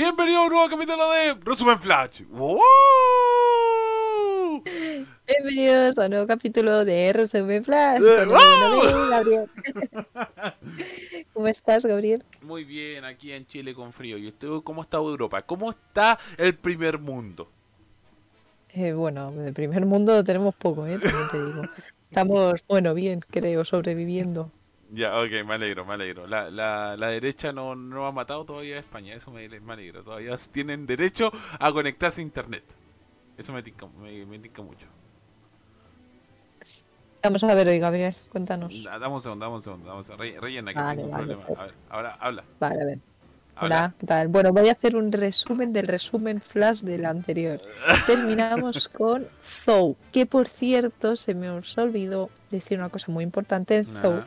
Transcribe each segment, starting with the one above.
Bienvenido a un nuevo capítulo de Resumen Flash. ¡Wow! Bienvenidos a un nuevo capítulo de Resumen Flash. Eh, con Gabriel. ¿Cómo estás, Gabriel? Muy bien, aquí en Chile con frío. ¿Y usted cómo está Europa? ¿Cómo está el primer mundo? Eh, bueno, de primer mundo tenemos poco, ¿eh? También te digo. Estamos, bueno, bien, creo, sobreviviendo. Ya, ok, me alegro, me alegro. La, la, la derecha no, no ha matado todavía a España, eso me, me alegro. Todavía tienen derecho a conectarse a internet. Eso me tinca, me, me tinca mucho. Vamos a ver hoy, Gabriel, cuéntanos. Da- Dame un segundo, dame un segundo. Dame un segundo. Re- Rellena, que Vale, tengo un vale, problema. A ver, ahora habla. Vale, a ver. Habla. Hola, ¿qué tal? Bueno, voy a hacer un resumen del resumen flash del anterior. Terminamos con Zou, que por cierto se me olvidó decir una cosa muy importante en Zou,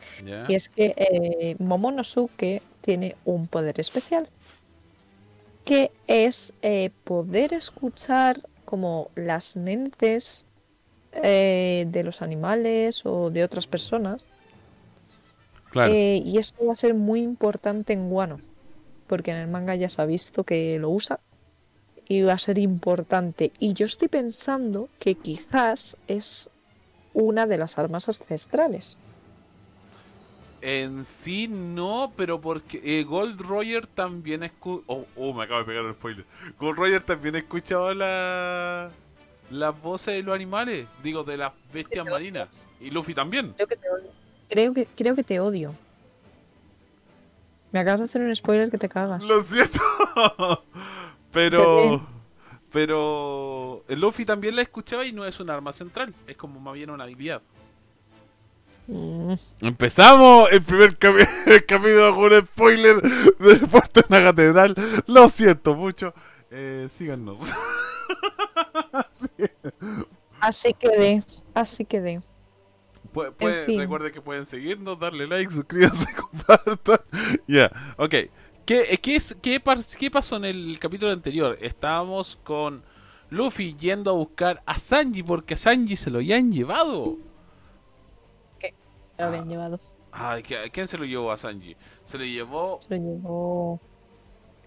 y es que eh, Momonosuke tiene un poder especial, que es eh, poder escuchar como las mentes eh, de los animales o de otras personas Claro. eh, y esto va a ser muy importante en Guano, porque en el manga ya se ha visto que lo usa y va a ser importante. Y yo estoy pensando que quizás es una de las armas ancestrales. En sí no, pero porque eh, Gold Roger también escu... Oh, oh, me acabo de pegar el spoiler. Gold Roger también escuchaba la... las voces de los animales, digo, de las bestias marinas. Y Luffy también. Creo que te odio. Creo que, creo que te odio. Me acabas de hacer un spoiler que te cagas. Lo siento. pero... Pero... El Luffy también la escuchaba y no es un arma central. Es como más bien una habilidad. Mm, Empezamos el primer capítulo con un spoiler del puerto de la catedral. Lo siento mucho. Eh, síganos. Sí. Así quedé, así quedé. Pu- puede- fin. Recuerden que pueden seguirnos, darle like, suscríbanse, compartan. Ya, ok. ¿Qué, eh, qué, es- qué, qué pasó en el capítulo anterior? Estábamos con Luffy yendo a buscar a Sanji porque a Sanji se lo habían llevado. Lo habían llevado. Ay, ¿qué- ¿quién se lo llevó a Sanji? Se lo llevó Se lo llevó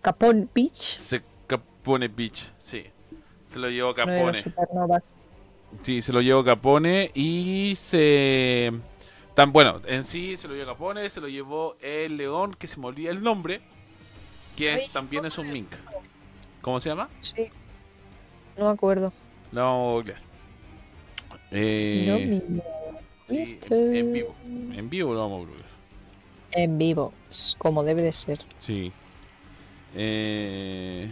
Capón Beach. Se Capone Beach, sí. Se lo llevó uno de Capone. los supernovas. Sí, se lo llevó Capone y se... Tan bueno, en sí se lo llevó Capone, se lo llevó el león, que se me olvida el nombre, que es, también es un mink. ¿Cómo se llama? Sí. No me acuerdo. No, claro. No, Eh, mi- sí, en, en vivo. En vivo lo vamos a volver. En vivo, como debe de ser. Sí. Eh,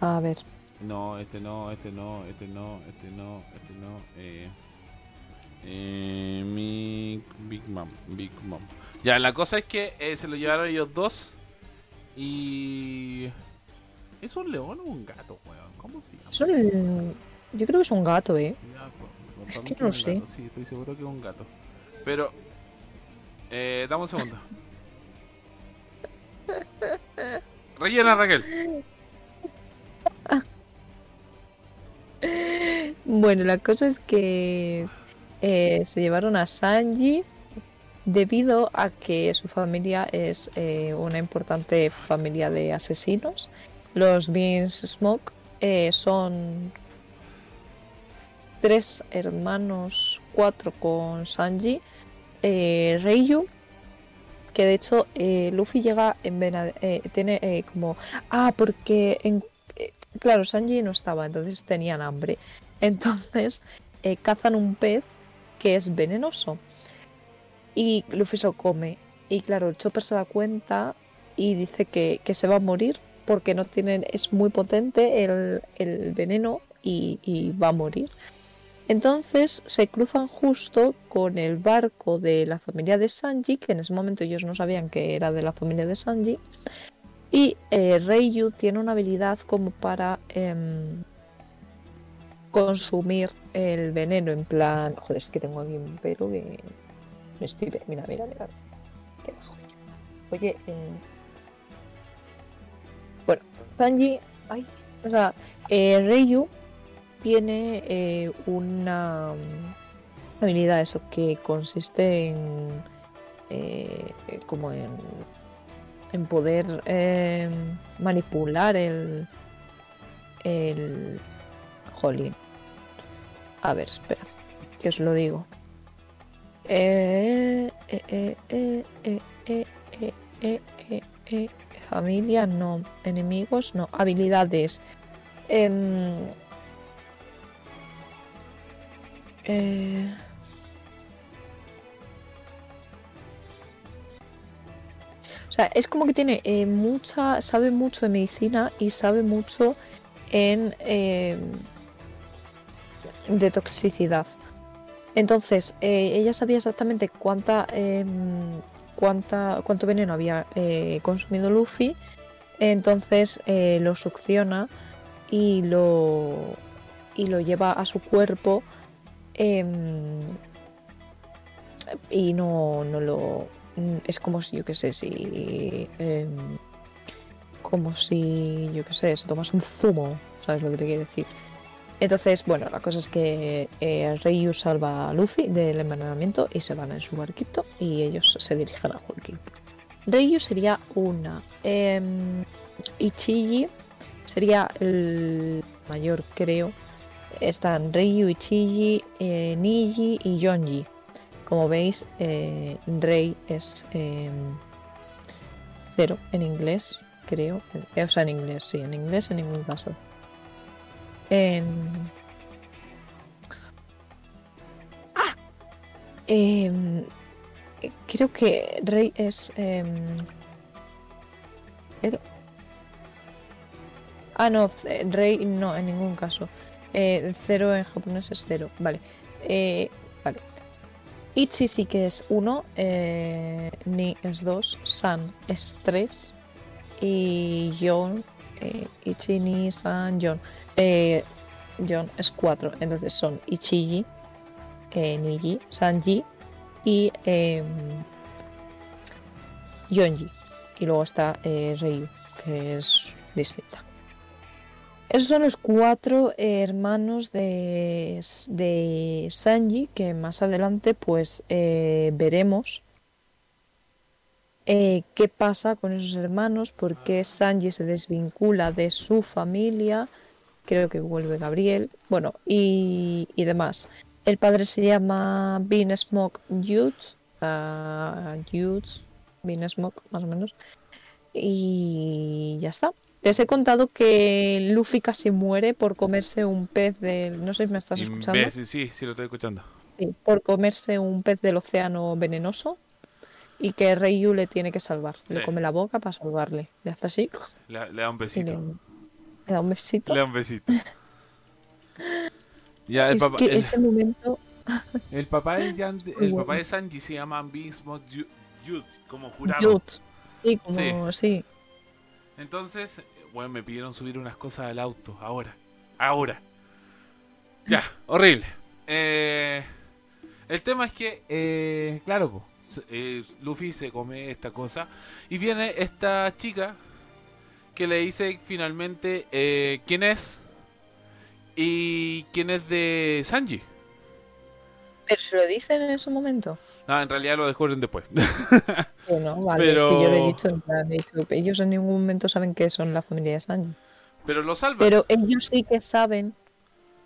A ver. No, este no, este no, este no, este no, este no. Eh, eh, mi Big Mom, Big Mom. Ya, la cosa es que eh, se lo llevaron ellos dos y... ¿Es un león o un gato, weón? ¿Cómo se llama? Yo creo que es un gato, ¿eh? Ya, pues, Es que no sé. gato, Sí, estoy seguro que es un gato. Pero... Eh, dame un segundo. Rellena, Raquel. Bueno, la cosa es que eh, se llevaron a Sanji debido a que su familia es eh, una importante familia de asesinos. Los Beans Smoke eh, son tres hermanos, cuatro con Sanji, eh, que de hecho Luffy llega en tiene como ah porque en, claro Sanji no estaba entonces tenían hambre. Entonces eh, cazan un pez que es venenoso. Y Luffy se lo come. Y claro Chopper se da cuenta y dice que, que se va a morir porque no tienen es muy potente el, el veneno y, y va a morir. Entonces se cruzan justo con el barco de la familia de Sanji, que en ese momento ellos no sabían que era de la familia de Sanji. Y eh, tiene una habilidad como para em, consumir el veneno, en plan. Joder, es que tengo aquí un pelo que. me estoy. Mira, mira, mira. Qué bajo. Oye, eh, bueno, Sanji. Ay, o sea, eh, Reiyu tiene eh, una habilidad eso que consiste en eh, como en, en poder manipular el. El. Jolín. A ver, espera. Que os lo digo. Eh, familia, no. Enemigos, no. Habilidades. Eh, sea, es como que tiene eh, mucha, sabe mucho de medicina y sabe mucho en eh, de toxicidad. Entonces, eh, ella sabía exactamente cuánta, em, cuánta, cuánto veneno había eh, consumido Luffy. Entonces lo succiona y lo y lo lleva a su cuerpo em, y no, no lo es como si yo qué sé si em, como si yo qué sé si tomas un zumo sabes lo que te quiero decir entonces bueno la cosa es que eh, Ryu salva a Luffy del envenenamiento y se van en su barquito y ellos se dirigen a Cake. Ryu sería una em, Ichiji sería el mayor creo están Ryu, Ichiji, eh, Niji y Yonji. Como veis, eh, Rei es eh, cero en inglés, creo. Eh, O sea, en inglés, sí, en inglés en ningún caso. En... ¡Ah! Em, creo que Rei es... em, cero. Ah, no, Rei no, en ningún caso. Eh, cero en japonés es cero, vale. Eh, Ichi sí que es 1, Ni es 2, San es 3 y Yon, eh, Ichi, Ni, San, Yon. Eh, Yon es 4, entonces son Ichiji, eh, Niji, Sanji y eh, Yonji. Y luego está eh, Ryu, que es distinta. Esos son los cuatro hermanos de, de Sanji que más adelante pues eh, veremos eh, qué pasa con esos hermanos, por qué Sanji se desvincula de su familia, creo que vuelve Gabriel, bueno, y, y demás. El padre se llama Bean Smoke Youth, uh, Youth, Bean más o menos, y ya está. Les he contado que Luffy casi muere por comerse un pez del... No sé si me estás escuchando. Imbécil, sí, sí, lo estoy escuchando. Sí, por comerse un pez del océano venenoso y que Ryu le tiene que salvar. Sí. Le come la boca para salvarle. Le hace así Le, le da un le, besito. le da un besito. Le da un besito. Ya, el es papá, que el, ese momento... el papá de Yan- el bueno. papá de Sanji se llama Bismuth Youth, como jurado. Youth. Sí, como... Sí. Entonces, bueno, me pidieron subir unas cosas al auto. Ahora. Ahora. Ya, horrible. Eh, el tema es que, eh, claro, po, eh, Luffy se come esta cosa. Y viene esta chica que le dice finalmente eh, quién es y quién es de Sanji. Pero se lo dicen en ese momento. No, en realidad lo descubren después. Bueno, vale, Pero- es que yo le he dicho, en plan, he dicho, ellos en ningún momento saben que son la familia de Sanji. Pero lo salvan. Pero ellos sí que saben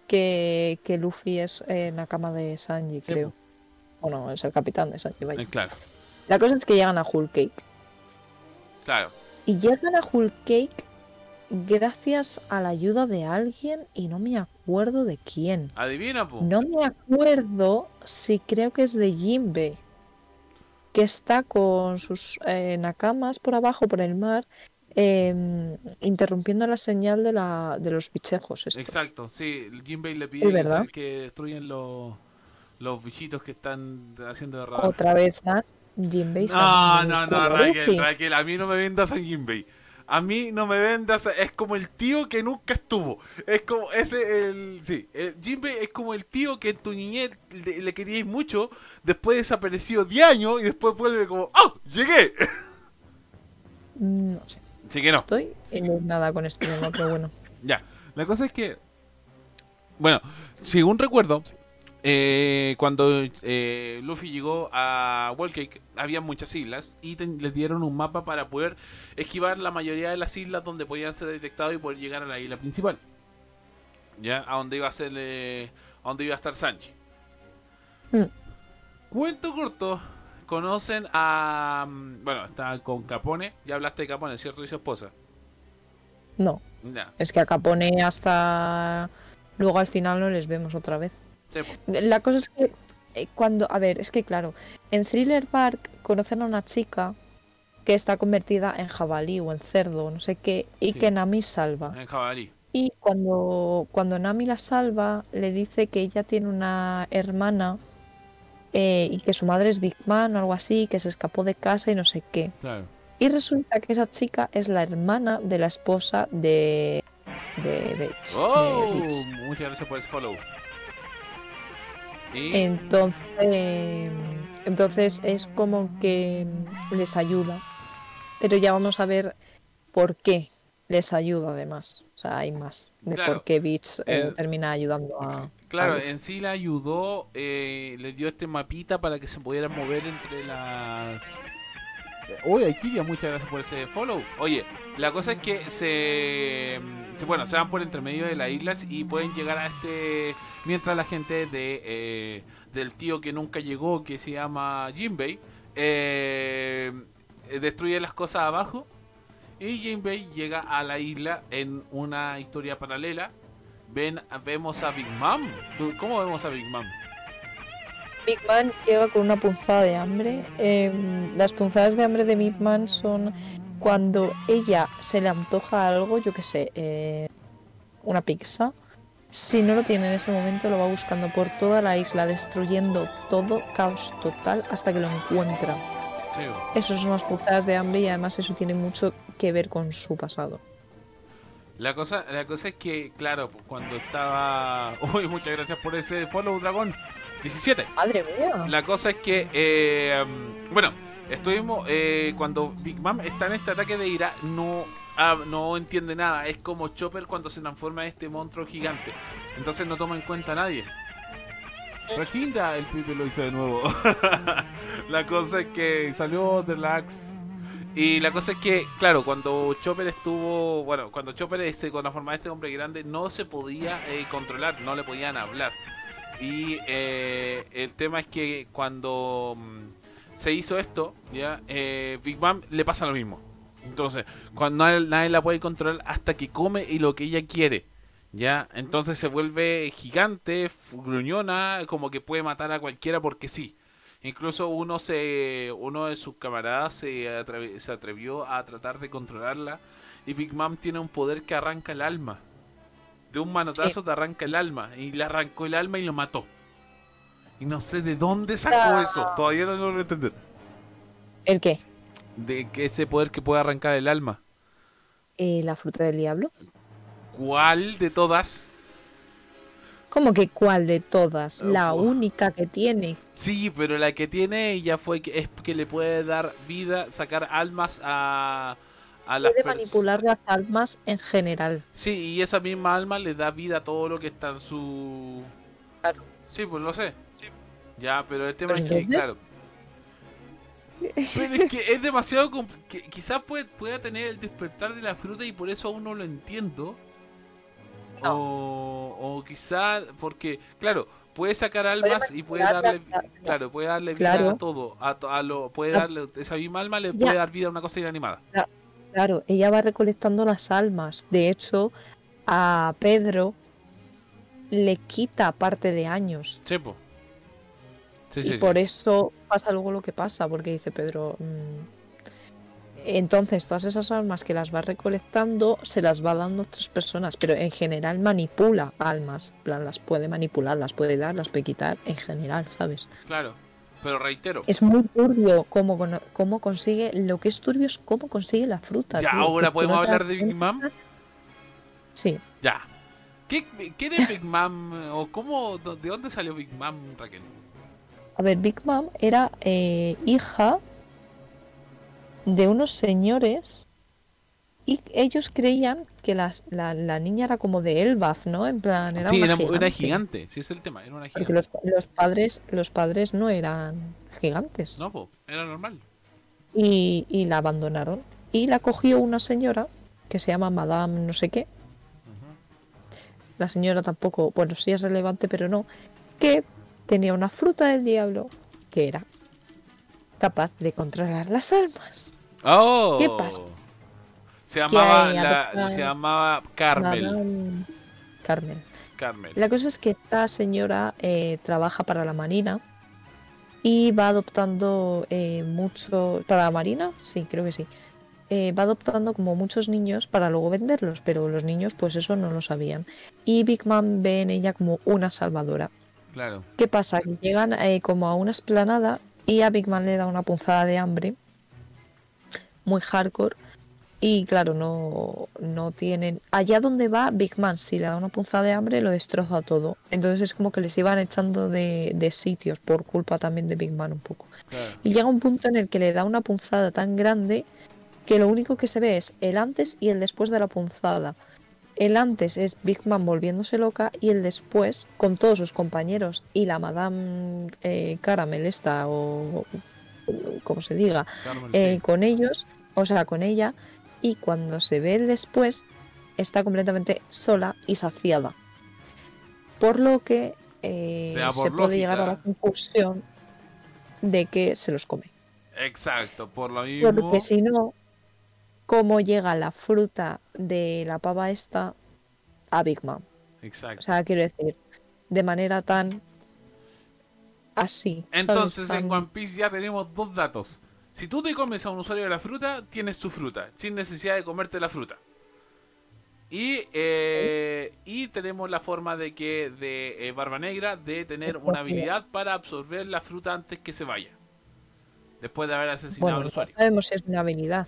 que, que Luffy es eh, Nakama de Sanji, Sí, creo. Bueno, es el capitán de Sanji, vaya. Eh, claro, La cosa es que llegan a Whole Cake. claro. Y llegan a Whole Cake gracias a la ayuda de alguien y no me acuerdo de quién. Adivina, po. No me acuerdo si creo que es de Jinbe, que está con sus eh, nakamas por abajo, por el mar, em, interrumpiendo la señal de, la, de los bichejos. estos. Exacto, sí, Jinbei le pide que, verdad. se- que destruyen los, los bichitos que están haciendo de radar. Otra vez más, Jinbei. No, no, no, Raquel. Raquel, a mí no me vendas a Jinbei. A mí no me vendas, es como el tío que nunca estuvo. Es como ese, el, sí, el Jinbei es como el tío que en tu niñez le, le queríais mucho, después desapareció 10 años y después vuelve como, ¡oh! ¡Llegué! No sé, Así que no. estoy nada con este tema, pero bueno. Ya, la cosa es que, bueno, según recuerdo, eh, cuando eh, Luffy llegó a Wall Cake, había muchas islas y les dieron un mapa para poder esquivar la mayoría de las islas donde podían ser detectados y poder llegar a la isla principal. Ya, a donde iba a ser, eh, a donde iba a estar Sanji. Mm. Cuento corto, conocen a, mm, bueno, está con Capone, ya hablaste de Capone, ¿cierto? Y su esposa. No, es que a Capone hasta luego al final no les vemos otra vez. Sí. La cosa es que eh, cuando, a ver, es que claro, en Thriller Bark conocen a una chica que está convertida en jabalí o en cerdo, no sé qué, y Sí. que Nami salva. en jabalí. Y cuando, cuando Nami la salva, le dice que ella tiene una hermana eh, y que su madre es Big Man o algo así, que se escapó de casa y no sé qué. Claro. Y resulta que esa chica es la hermana de la esposa de. de Bates. ¡Oh! de Bates. Muchas gracias por ese follow. Y, Entonces. Entonces es como que les ayuda. Pero ya vamos a ver por qué les ayuda además. O sea, hay más de Claro. por qué eh, Eh, termina ayudando a. Claro, a en sí la ayudó, eh, le dio este mapita para que se pudieran mover entre las... Oye, Aikiria, muchas gracias por ese follow. Oye, la cosa es que se, se- bueno, se van por entre medio de las islas y pueden llegar a este... Mientras la gente de eh, del tío que nunca llegó, que se llama Jinbei, eh, destruye las cosas abajo. Y Jinbei llega a la isla en una historia paralela ven, vemos a Big Mom. ¿Tú- ¿Cómo vemos a Big Mom? Big Man llega con una punzada de hambre. Em, las punzadas de hambre de Big Man son cuando ella se le antoja algo, yo que sé, eh, una pizza. Si no lo tiene en ese momento, lo va buscando por toda la isla, destruyendo todo, caos total, hasta que lo encuentra. Sí, Eso son las punzadas de hambre y además eso tiene mucho que ver con su pasado. La cosa, la cosa es que, claro, cuando estaba... Uy, muchas gracias por ese follow, dragón. 17. ¡Madre mía! La cosa es que, eh, bueno, estuvimos, eh, cuando Big Mom está en este ataque de ira, no, ah, no entiende nada. Es como Chopper cuando se transforma en este monstruo gigante. Entonces no toma en cuenta a nadie. Rachinda, el pibe lo hizo de nuevo. la cosa es que salió de Lax. Y la cosa es que, claro, cuando Chopper estuvo, bueno, cuando Chopper se de este hombre grande, no se podía eh, controlar, no le podían hablar. Y eh, el tema es que cuando mm, se hizo esto, ya eh, Big Bang le pasa lo mismo. Entonces, cuando nadie, la puede controlar hasta que come y lo que ella quiere. Ya, entonces se vuelve gigante, gruñona, como que puede matar a cualquiera porque sí. Incluso uno se uno de sus camaradas se, se atrevió a tratar de controlarla y Big Mom tiene un poder que arranca el alma. De un manotazo te arranca el alma y le arrancó el alma y lo mató. Y no sé de dónde sacó Ah. eso, todavía no lo entender. ¿El qué? De que ese poder que puede arrancar el alma. Eh, ¿La fruta del diablo? ¿Cuál de todas? ¿Cómo que cuál de todas? La Uf. única que tiene. Sí, pero la que tiene ella fue que es que le puede dar vida, sacar almas a, a las Puede manipular las almas en general. Sí, y esa misma alma le da vida a todo lo que está en su. Claro. Sí, pues lo sé. Ya, pero el tema es que, entonces- claro. Pero es que es demasiado. que quizás puede, pueda tener el despertar de la fruta y por eso aún no lo entiendo. No. O, o quizá porque, claro, puede sacar almas y puede darle, la- la- claro, puede darle vida Claro. a todo, a, a lo, puede La- darle esa misma alma le Ya. puede dar vida a una cosa inanimada. Claro, ella va recolectando las almas. De hecho, a Pedro le quita parte de años. Sí, po. Sí, y sí, por eso pasa luego lo que pasa, porque dice Pedro. mm, Entonces, todas esas almas que las va recolectando se las va dando a otras personas, pero en general manipula almas. Plan, las puede manipular, las puede dar, las puede quitar, en general, ¿sabes? Claro. Pero reitero, Es muy turbio cómo, cómo consigue. Lo que es turbio es cómo consigue la fruta. ya tío, ahora podemos no hablar de Big. Mom. Sí. Ya. ¿Qué, ¿Quién es Big Mom? ¿O cómo, de dónde salió Big Mom, Raquel? A ver, Big Mom era eh, hija de unos señores Y ellos creían que las- la, la niña era como de Elbaf, ¿no? En plan, era sí, una era, gigante. era gigante. Sí, es el tema. Era una Porque gigante. los, los padres los padres no eran gigantes. No, po, era normal. Y, y la abandonaron. Y la cogió una señora que se llama Madame no sé qué. La señora tampoco, bueno, sí es relevante, pero no. Que tenía una fruta del diablo que era capaz de controlar las almas. ¡Oh! ¿Qué pasa? Se llamaba, la- se llamaba Carmel. Carmel. Carmel. La cosa es que esta señora eh, trabaja para la Marina y va adoptando eh, mucho. ¿Para la Marina? Sí, creo que sí. Eh, va adoptando como muchos niños para luego venderlos, pero los niños, pues eso no lo sabían. Y Big Man ve en ella como una salvadora. Claro. ¿Qué pasa? Que llegan eh, como a una esplanada y a Big Man le da una punzada de hambre muy hardcore. Y claro, no, no tienen. Allá donde va Big Man, si le da una punzada de hambre, lo destroza todo. Entonces es como que les iban echando de, de sitios por culpa también de Big Man un poco. Claro. Y llega un punto en el que le da una punzada tan grande que lo único que se ve es el antes y el después de la punzada. El antes es Big Man volviéndose loca y el después con todos sus compañeros y la Madame eh, Caramel esta o como se diga, Carmel, eh, sí. con ellos, o sea, con ella y cuando se ve después está completamente sola y saciada. Por lo que eh, se puede llegar a la conclusión de que se los come. Exacto, por lo mismo. Porque si no, ¿cómo llega la fruta de la pava esta a Big Man? Exacto. O sea, quiero decir, de manera tan así. Entonces en One Piece ya tenemos dos datos. Si tú te comes a un usuario de la fruta, tienes su fruta, sin necesidad de comerte la fruta. Y, eh, y tenemos la forma de que de eh, Barba Negra de tener una habilidad para absorber la fruta antes que se vaya. Después de haber asesinado Bueno, al no usuario. sabemos si es una habilidad.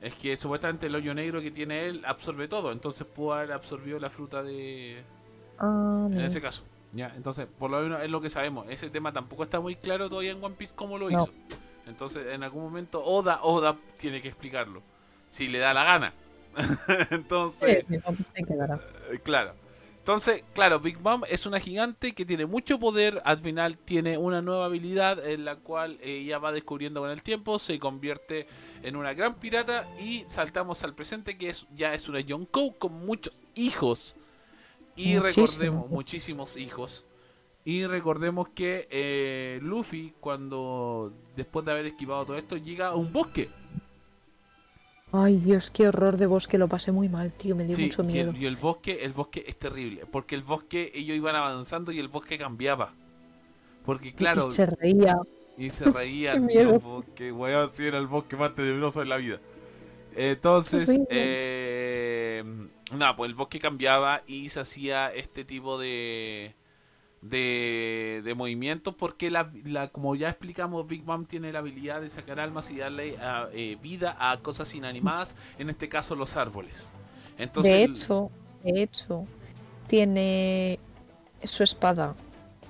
Es que supuestamente el hoyo negro que tiene él absorbe todo. Entonces pudo haber absorbido la fruta de, Ah, en ese caso. Ya, entonces, por lo menos es lo que sabemos. Ese tema tampoco está muy claro todavía en One Piece cómo lo No. hizo. Entonces, en algún momento Oda, Oda tiene que explicarlo. Si le da la gana. entonces, Sí, eh, claro. Entonces, claro, Big Mom es una gigante que tiene mucho poder. Al final tiene una nueva habilidad en la cual ella va descubriendo con el tiempo. Se convierte en una gran pirata. Y saltamos al presente que es ya es una Yonkou con muchos hijos. Y Muchísimo. recordemos, muchísimos hijos. Y recordemos que eh, Luffy, cuando después de haber esquivado todo esto, llega a un bosque. Ay, Dios, qué horror de bosque. Lo pasé muy mal, tío. Me dio Sí, mucho y miedo. el, y el bosque, el bosque es terrible, porque el bosque ellos iban avanzando y el bosque cambiaba. Porque claro, Y se reía. y se y el miedo. bosque, weón, sí era el bosque más tenebroso de la vida. Entonces, eh, nada, pues el bosque cambiaba y se hacía este tipo de de, de movimientos porque la, la- como ya explicamos Big Mom tiene la habilidad de sacar almas y darle eh, vida a cosas inanimadas en este caso los árboles entonces de hecho, de hecho, tiene su espada.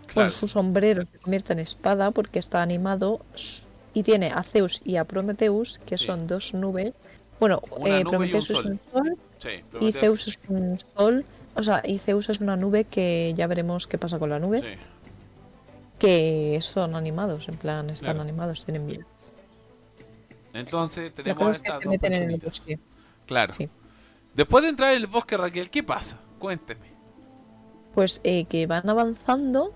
claro, Con su sombrero se convierte en espada porque está animado. Y tiene a Zeus y a Prometheus, que Sí. son dos nubes. Bueno, eh, nube y un Prometheus es un sol sí, y Zeus es un sol. O sea, y Zeus es una nube que ya veremos qué pasa con la nube. sí. Que son animados, en plan, están Claro. animados, tienen vida. entonces tenemos estas dos en el bosque. claro Sí. después de entrar en el bosque Raquel ¿qué pasa? cuénteme Pues eh, que van avanzando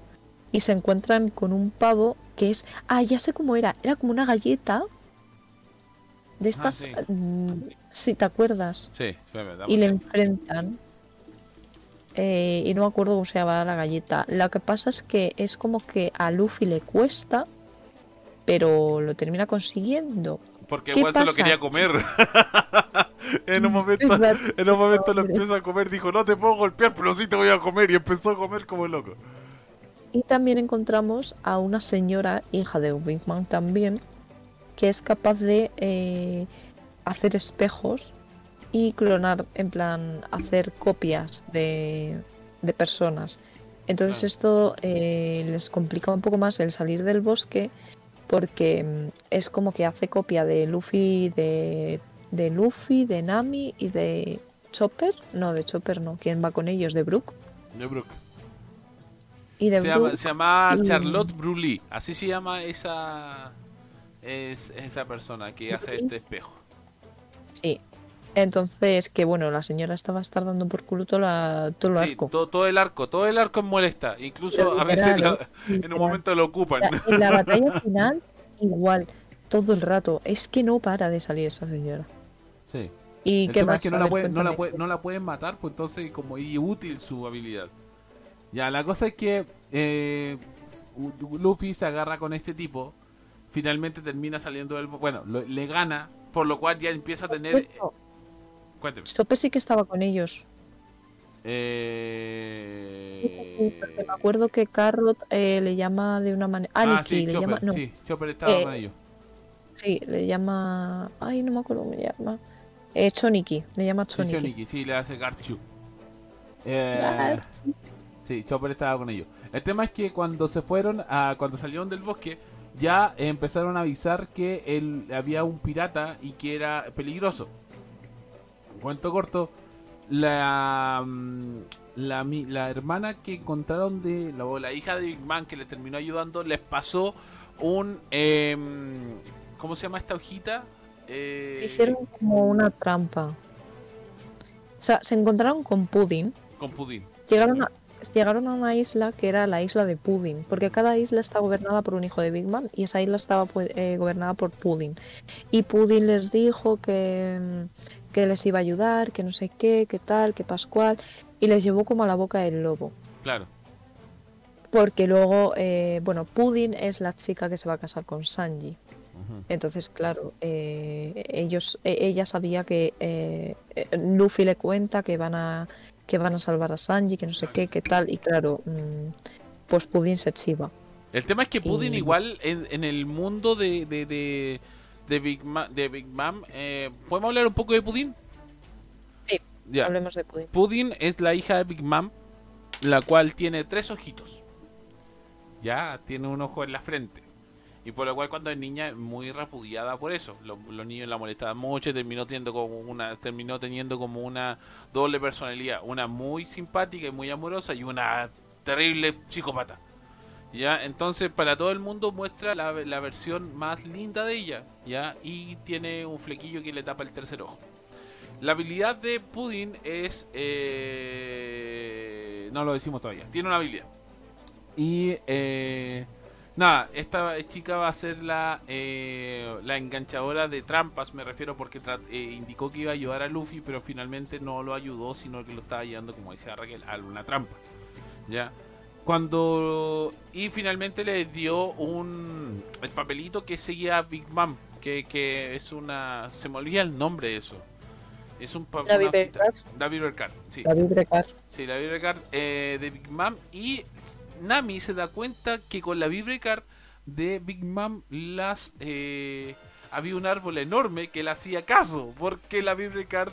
y se encuentran con un pavo que es. Ah, ya sé cómo era. Era como una galleta. De estas. Ah, sí. mm, sí, ¿te acuerdas? sí, y le enfrentan. Eh, y no me acuerdo cómo se llama la galleta. Lo que pasa es que es como que a Luffy le cuesta, pero lo termina consiguiendo. Porque ¿Qué igual se lo quería comer. en un momento, Exacto. en un momento lo empieza a comer, dijo, no te puedo golpear, pero sí te voy a comer. Y empezó a comer como loco. Y también encontramos a una señora, hija de Big Man también, que es capaz de eh, hacer espejos y clonar, en plan, hacer copias de, de personas. Entonces esto eh, les complica un poco más el salir del bosque porque mm, es como que hace copia de Luffy, de de Luffy, de Nami y de Chopper. No, de Chopper no. ¿Quién va con ellos? ¿De Brook? De Brook. Y de Se llama, Brook se llama Charlotte Bruley. Así se llama esa. Es esa persona que hace este espejo. Sí. Entonces, que bueno, la señora estaba a estar dando por culo todo, la, todo el Sí, arco. todo, todo el arco, todo el arco es molesta. Incluso Pero a veces en un momento lo ocupan. La- en la batalla final, igual, todo el rato. Es que no para de salir esa señora. Sí. ¿Y El qué tema más? es que no la, puede- no, la puede- no la pueden matar, pues entonces como y útil su habilidad. Ya, la cosa es que eh, Luffy se agarra con este tipo, finalmente termina saliendo del... Bueno, lo- le gana, por lo cual ya empieza a tener... Cuénteme. Chopper sí que estaba con ellos. Eh... Porque me acuerdo que Carrot eh, le llama de una manera. Ah, Ah, sí, le Chopper, llama. No, sí, Chopper estaba Eh, con ellos. sí, le llama. Ay, no me acuerdo cómo le llama. Eh, Choniki, le llama Sí, Choniki. Sí, le hace Garchu. Eh, Ah, sí. Sí, Chopper estaba con ellos. El tema es que cuando se fueron, a, cuando salieron del bosque, ya empezaron a avisar que él, había un pirata y que era peligroso. Cuento corto, la, mm, la, hermana que encontraron de la, hija de Big Man que les terminó ayudando, les pasó un... em, ¿Cómo se llama esta hojita? Eh, Hicieron como una trampa. O sea, se encontraron con Pudding. Con pudín. Llegaron a, llegaron a una isla que era la isla de Pudding. Porque cada isla está gobernada por un hijo de Big Man. Y esa isla estaba pu- eh, gobernada por Pudding. Y Pudding les dijo que, que les iba a ayudar, que no sé qué, que tal, que Pascual. Y les llevó como a la boca del lobo. Claro. Porque luego, eh, bueno, Pudding es la chica que se va a casar con Sanji. Entonces, claro, eh, ellos, e- ella sabía que eh, Luffy le cuenta que van a que van a salvar a Sanji, que no sé qué, qué tal, y claro, mm, pues Pudding se chiva. El tema es que Pudding Y- igual en, en el mundo de, de, de, de Big, Ma- de Big Mom, eh, ¿podemos hablar un poco de Pudding? Sí, Ya. Hablemos de Pudding. Pudding es la hija de Big Mom, la cual tiene tres ojitos. Ya, tiene un ojo en la frente. Y por lo cual cuando es niña es muy repudiada por eso. Lo- Los, niños la molestaban mucho y terminó teniendo como una, terminó teniendo como una doble personalidad. Una muy simpática y muy amorosa y una terrible psicópata. Ya, entonces para todo el mundo muestra la, versión más linda de ella, ya, y tiene un flequillo que le tapa el tercer ojo. La habilidad de Pudding es, eh, no lo decimos todavía, tiene una habilidad. Y eh, nada, esta chica va a ser la, eh, la enganchadora de trampas, me refiero porque eh, indicó que iba a ayudar a Luffy, pero finalmente no lo ayudó, sino que lo estaba ayudando, como decía Raquel, a una trampa. ¿Ya? Cuando. Y finalmente le dio un. El papelito que seguía Big Mom. Que, que es una. Se me olvida el nombre de eso. Es un papel. David Bercard. David Bercard, sí. David Brecar. Sí, Vibrecard eh, de Big Mom. Y Nami se da cuenta que con la Vibrecard de Big Mom las. eh, había un árbol enorme que le hacía caso. Porque la Vibrecard.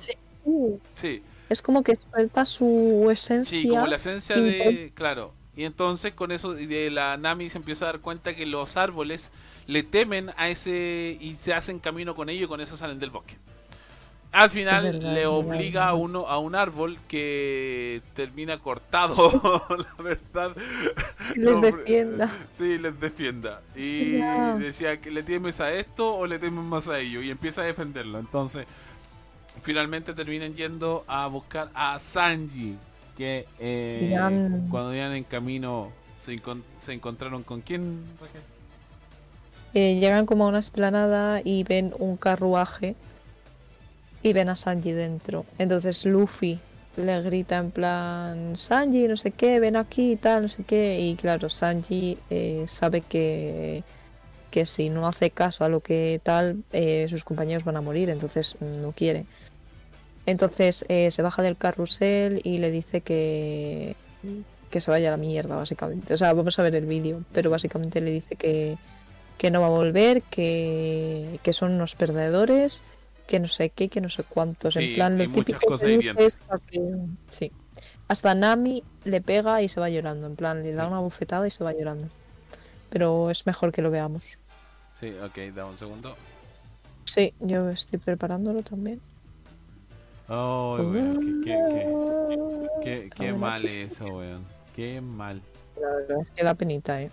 Sí. Es como que suelta su esencia. Sí, como la esencia de. Claro. Y entonces con eso de la Nami se empieza a dar cuenta que los árboles le temen a ese. y se hacen camino con ellos y con eso salen del bosque. Al final verdad, le obliga a uno a un árbol que termina cortado, la verdad. les defienda. Sí, les defienda. Y decía que le temes a esto o le temes más a ello. Y empieza a defenderlo. Entonces, finalmente terminan yendo a buscar a Sanji. Que eh, Irán. cuando iban en camino se, se encontraron con quién, Raquel? Eh, llegan como a una esplanada y ven un carruaje y ven a Sanji dentro. Entonces Luffy le grita en plan, Sanji, no sé qué, ven aquí y tal, no sé qué. Y claro, Sanji eh, sabe que, que si no hace caso a lo que tal, eh, sus compañeros van a morir, entonces no quiere. Entonces eh, se baja del carrusel y le dice que, que se vaya a la mierda, básicamente. O sea, vamos a ver el vídeo, pero básicamente le dice que, que no va a volver, que, que son unos perdedores, que no sé qué, que no sé cuántos. Sí, en plan, lo muchas típico cosas para que- Sí. Hasta Nami le pega y se va llorando. En plan, le da una bofetada y se va llorando. Pero es mejor que lo veamos. Sí, ok, da un segundo. Sí, yo estoy preparándolo también. Oh, weón, qué, qué, qué, qué, qué mal eso, weón. Qué mal. La verdad es que da penita, eh.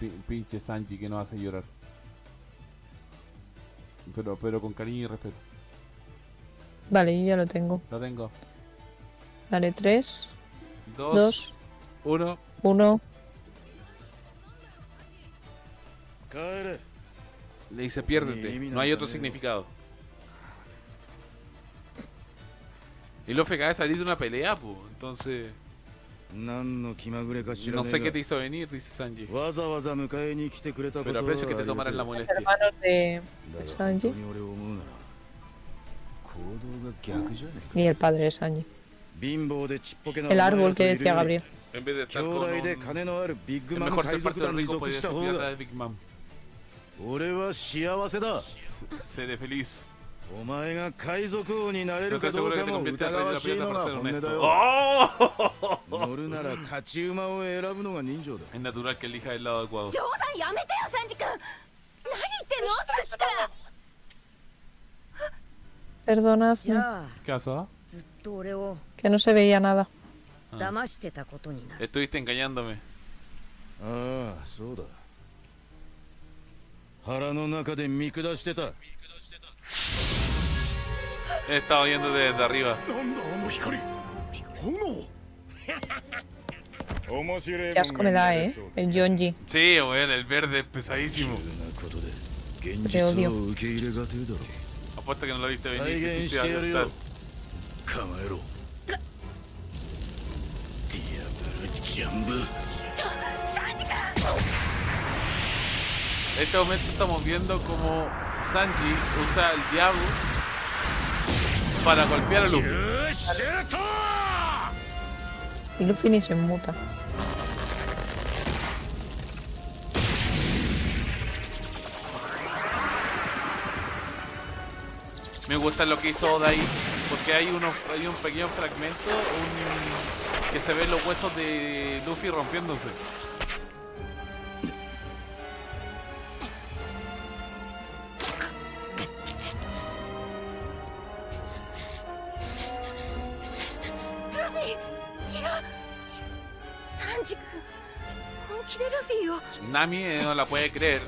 Pi- pinche Sanji que nos hace llorar. Pero, pero con cariño y respeto. Vale, yo ya lo tengo. Lo tengo. Vale, 3, Dos, 2, uno. 1. Le dice piérdete. No hay otro significado. El Ofe acaba de salir de una pelea, pues. Entonces. No sé qué te hizo venir, dice Sanji. Pero aprecio que te tomaran la molestia. hermanos de Y el padre de Sanji. El árbol que decía Gabriel. En vez de estar con un... Es mejor ser parte del rico, podría ser pirata de Big Mom. Seré feliz. お前が海賊王になれるかどうかも疑わしいのが乗るなら勝ち馬を選ぶのが人情だ。冗談やめてよサンジ何言ってんのさっきから。Perdona, ¿qué pasó? Que no se veía nada. Ah. Estuviste engañándome. Ah, eso. Estaba viendo desde arriba. Qué asco me da, ¿eh? El Jonji. Sí, el verde es pesadísimo. Te odio. Apuesto que no lo viste venir. En este momento estamos viendo como Sanji usa el diablo para golpear a Luffy. Y Luffy ni se muta. Me gusta lo que hizo Oda porque hay, uno, hay un pequeño fragmento que se ven los huesos de Luffy rompiéndose. Nami eh, no la puede creer.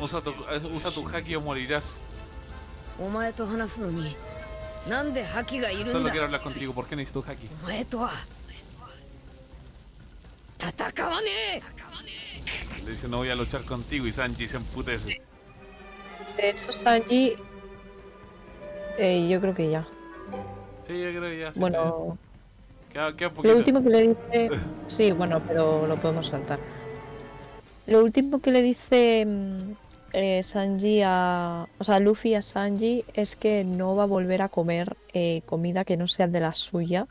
Usa tu, eh, usa tu haki o morirás. Solo quiero hablar contigo. ¿Por qué necesito haki? Le dice, no voy a luchar contigo. Y Sanji se emputece. De hecho, Sanji... Eh, yo creo que ya. Sí, yo creo que ya Bueno, Queda, queda lo último que le dice. Sí, bueno, pero lo podemos saltar. Lo último que le dice mm, eh, Sanji a. O sea, Luffy a Sanji es que no va a volver a comer eh, comida que no sea de la suya.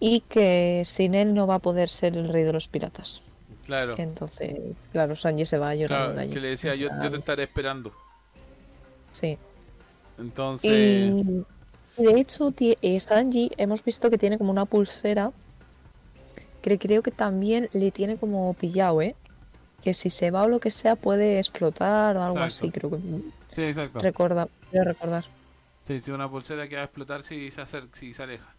Y que sin él no va a poder ser el rey de los piratas. Claro. Entonces, claro, Sanji se va llorando Claro, allí. que le decía yo, yo te estaré esperando. Sí. Entonces, y de hecho, eh, Sanji hemos visto que tiene como una pulsera que creo que también le tiene como pillado, ¿eh? Que si se va o lo que sea puede explotar o algo así, creo que sí, exacto. recuerda, quiero recordar. Sí, sí, una pulsera que va a explotar si se, acer- si se aleja.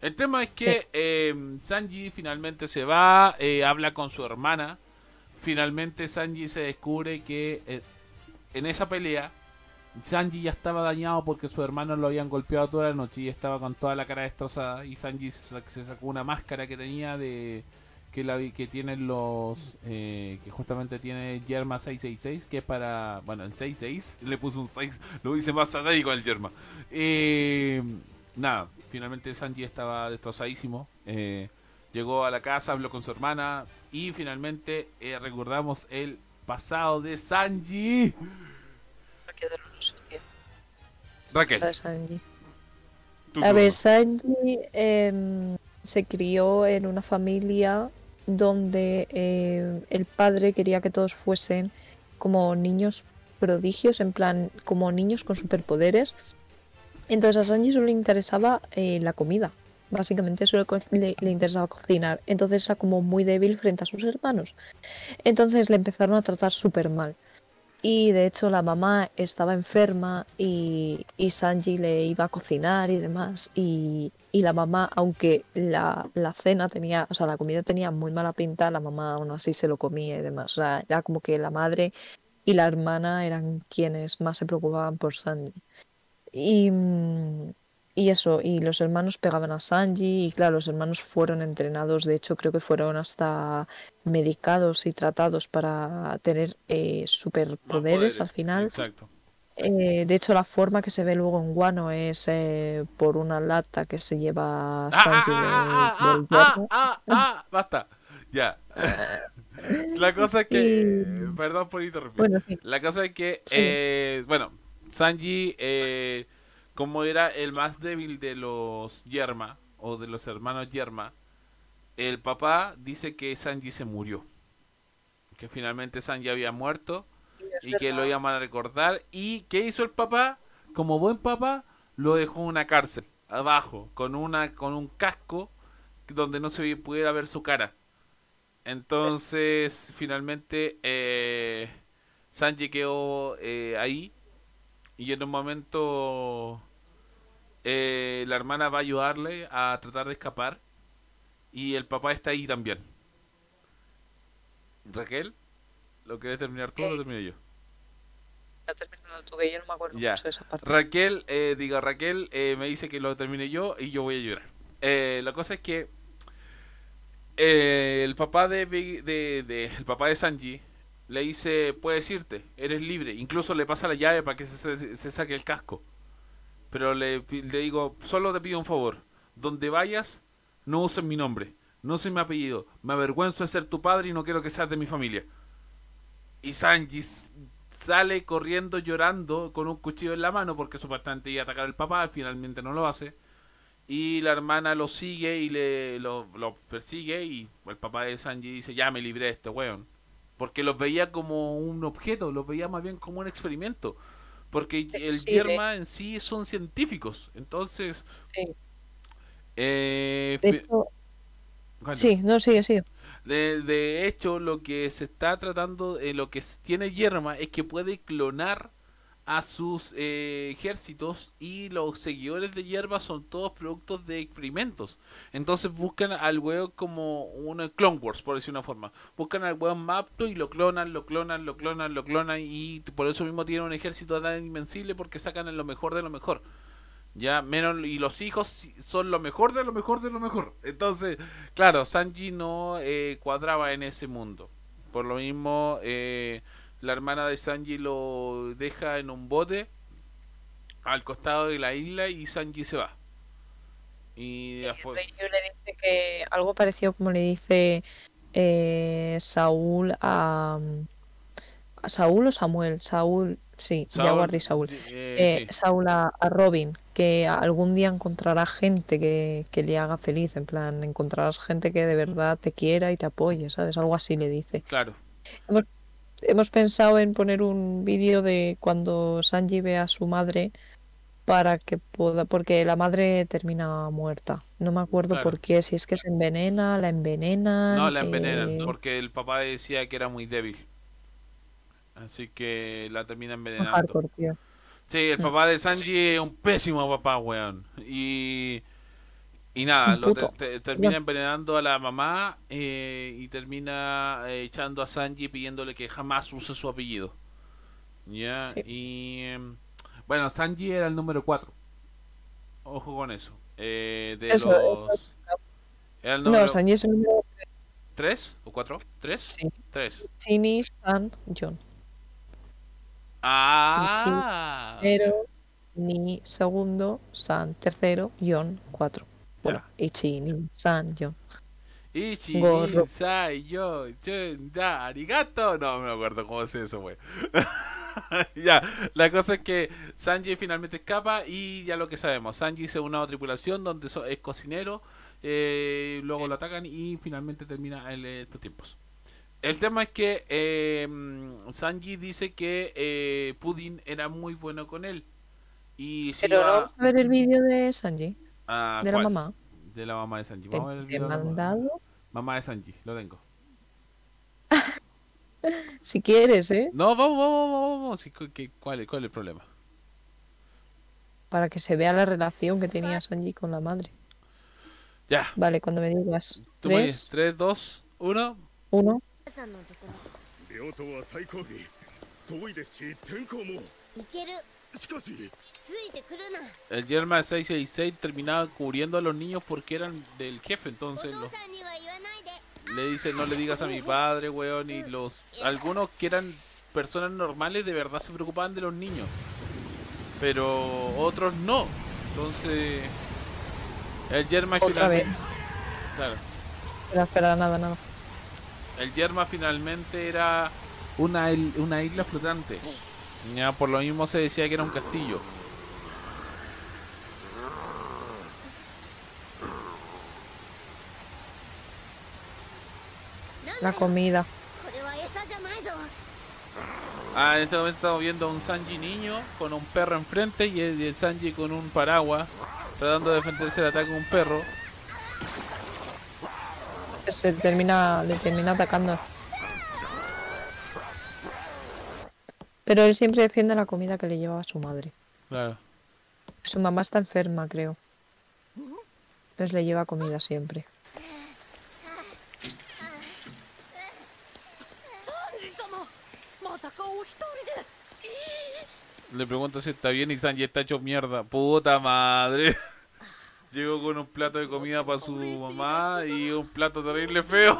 El tema es que eh, Sanji finalmente se va, eh, habla con su hermana. Finalmente Sanji se descubre que eh, en esa pelea Sanji ya estaba dañado porque sus hermanos lo habían golpeado toda la noche y estaba con toda la cara destrozada. Y Sanji se, sac- se sacó una máscara que tenía de que la que tienen los eh, que justamente tiene Yerma 666 que es para bueno el 66 le puso un 6 lo dice más satánico al Yerma eh, nada finalmente Sanji estaba destrozadísimo eh, llegó a la casa habló con su hermana y finalmente eh, recordamos el pasado de Sanji Qué doloroso, tío. Raquel ¿Sabes, Sanji? tu A ver, Sanji se crió en una familia donde em, el padre quería que todos fuesen como niños prodigios, en plan, como niños con superpoderes. Entonces a Sanji solo le interesaba eh, la comida, Básicamente solo le, le interesaba cocinar. Entonces era como muy débil frente a sus hermanos. Entonces le empezaron a tratar súper mal. Y de hecho la mamá estaba enferma y, y Sanji le iba a cocinar y demás. Y, y la mamá, aunque la, la cena tenía, o sea, la comida tenía muy mala pinta, la mamá aún así se lo comía y demás. O sea, era como que la madre y la hermana eran quienes más se preocupaban por Sanji. Y, mm, y eso, y los hermanos pegaban a Sanji y claro, los hermanos fueron entrenados, de hecho creo que fueron hasta medicados y tratados para tener eh, superpoderes al final. Exacto. Eh, de hecho, la forma que se ve luego en Wano es eh, por una lata que se lleva Ah, Sanji ah, de- ah, ah, ah, ah, ah, basta. Ya. La cosa es que. Y- Perdón por interrumpir. Bueno, sí. La cosa es que, Sí. eh, bueno, Sanji, eh, como era el más débil de los Yerma, o de los hermanos Yerma, el papá dice que Sanji se murió. Que finalmente Sanji había muerto y que lo iban a recordar. ¿Y qué hizo el papá? Como buen papá, lo dejó en una cárcel, abajo, con, una, con un casco donde no se pudiera ver su cara. Entonces, finalmente, eh, Sanji quedó eh, ahí. Y en un momento, eh, la hermana va a ayudarle a tratar de escapar. Y el papá está ahí también. Raquel, ¿lo querés terminar tú o lo termino yo? Ya terminado tú, que yo no me acuerdo Ya. mucho de esa parte. Raquel, eh, diga Raquel, eh, me dice que lo termine yo y yo voy a llorar. Eh, la cosa es que eh, el papá de, Big- de, de- el papá de Sanji le dice, puedes irte, eres libre. Incluso le pasa la llave para que se, saque el casco. Pero le, digo, solo te pido un favor. Donde vayas, no uses mi nombre, no uses mi apellido. Me avergüenzo de ser tu padre y no quiero que seas de mi familia. Y Sanji sale corriendo llorando con un cuchillo en la mano porque supuestamente iba a atacar al papá, finalmente no lo hace. Y la hermana lo sigue y le lo, lo persigue y el papá de Sanji dice, ya me libré de este weón. Porque los veía como un objeto, los veía más bien como un experimento. Porque el sí, Yerma en sí son científicos. Entonces, Sí. eh, hecho, sí, no, sigue, sigue. De, de hecho, lo que se está tratando, eh, lo que tiene Yerma es que puede clonar a sus eh, ejércitos y los seguidores de Yerma son todos productos de experimentos. Entonces buscan al huevo como un Clone Wars, por decir una forma. Buscan al huevo más apto y lo clonan, lo clonan, lo clonan, lo clonan y por eso mismo tienen un ejército tan invencible porque sacan lo mejor de lo mejor. Ya, menos, y los hijos son lo mejor de lo mejor de lo mejor. Entonces, claro, Sanji no eh, cuadraba en ese mundo. Por lo mismo, eh, la hermana de Sanji lo deja en un bote al costado de la isla y Sanji se va. Y Sí, Rey le dice que algo parecido como le dice eh, Saúl a, a Saúl o Samuel, Saúl, sí, ya guardé Saúl. sí, eh, Eh, sí. Saúl a, a Robin, que algún día encontrará gente que, que le haga feliz, en plan, encontrarás gente que de verdad te quiera y te apoye, ¿sabes? Algo así le dice. Claro. Hemos pensado en poner un vídeo de cuando Sanji ve a su madre para que pueda, porque la madre termina muerta. No me acuerdo Claro. por qué, si es que se envenena, la envenenan. No, la envenenan eh, porque el papá decía que era muy débil. Así que la termina envenenando. hardcore. Sí, el papá de Sanji es un pésimo papá, weón. Y, y nada, lo te- te- termina envenenando a la mamá eh, y termina eh, echando a Sanji pidiéndole que jamás use su apellido. Ya, Sí. y em, bueno, Sanji era el número 4. Ojo con eso. Eh, de Eso, los. Era el número No, Sanji es el número 3 o 4? ¿3? Sí. 3. Chini, San, John. Ah. Pero ni segundo, San, tercero, John, cuatro. Bueno, Ya. Ichi, ni San, John. Ichi, ni, sai, yo, chun, da, arigato. No me acuerdo cómo es eso, güey. ya, la cosa es que Sanji finalmente escapa y ya lo que sabemos, Sanji se une a una tripulación donde es cocinero, eh, luego lo atacan y finalmente termina en estos tiempos. El tema es que eh, Sanji dice que eh, Pudding era muy bueno con él. Y si Pero no iba vamos a ver el vídeo de Sanji, a- de la ¿cuál? mamá. De la mamá de Sanji. Vamos a ver el El que video me de la han mamá. dado. Mamá de Sanji, lo tengo. Si quieres, ¿eh? No, vamos, vamos, vamos, vamos. Sí, cu- que- ¿cuál, es- ¿Cuál es el problema? Para que se vea la relación que tenía Sanji con la madre. Ya, Vale, cuando me digas. tú me 3, dices 3, 2, 1. 1. さんのとこ両党は最後尾遠いですし天候もろ行けるしかしついてくるな El Yerma 666 terminaba cubriendo a los niños porque eran del jefe, entonces le dice no le digas a mi padre, weón, y los algunos que eran personas normales de verdad se preocupaban de los niños, pero otros no, entonces el Yerma finalmente... Claro. Nada, nada. El Yerma finalmente era una, una isla flotante. Ya, por lo mismo se decía que era un castillo. la comida. Ah, en este momento estamos viendo a un Sanji niño con un perro enfrente y el, Sanji con un paraguas tratando de defenderse del ataque de un perro. Se termina, le termina atacando. Pero él siempre defiende la comida que le llevaba su madre. Claro. Su mamá está enferma, creo. Entonces le lleva comida siempre. Le pregunto si está bien y Sanji está hecho mierda. Puta madre. Llegó con un plato de comida para su mamá y un plato terrible feo.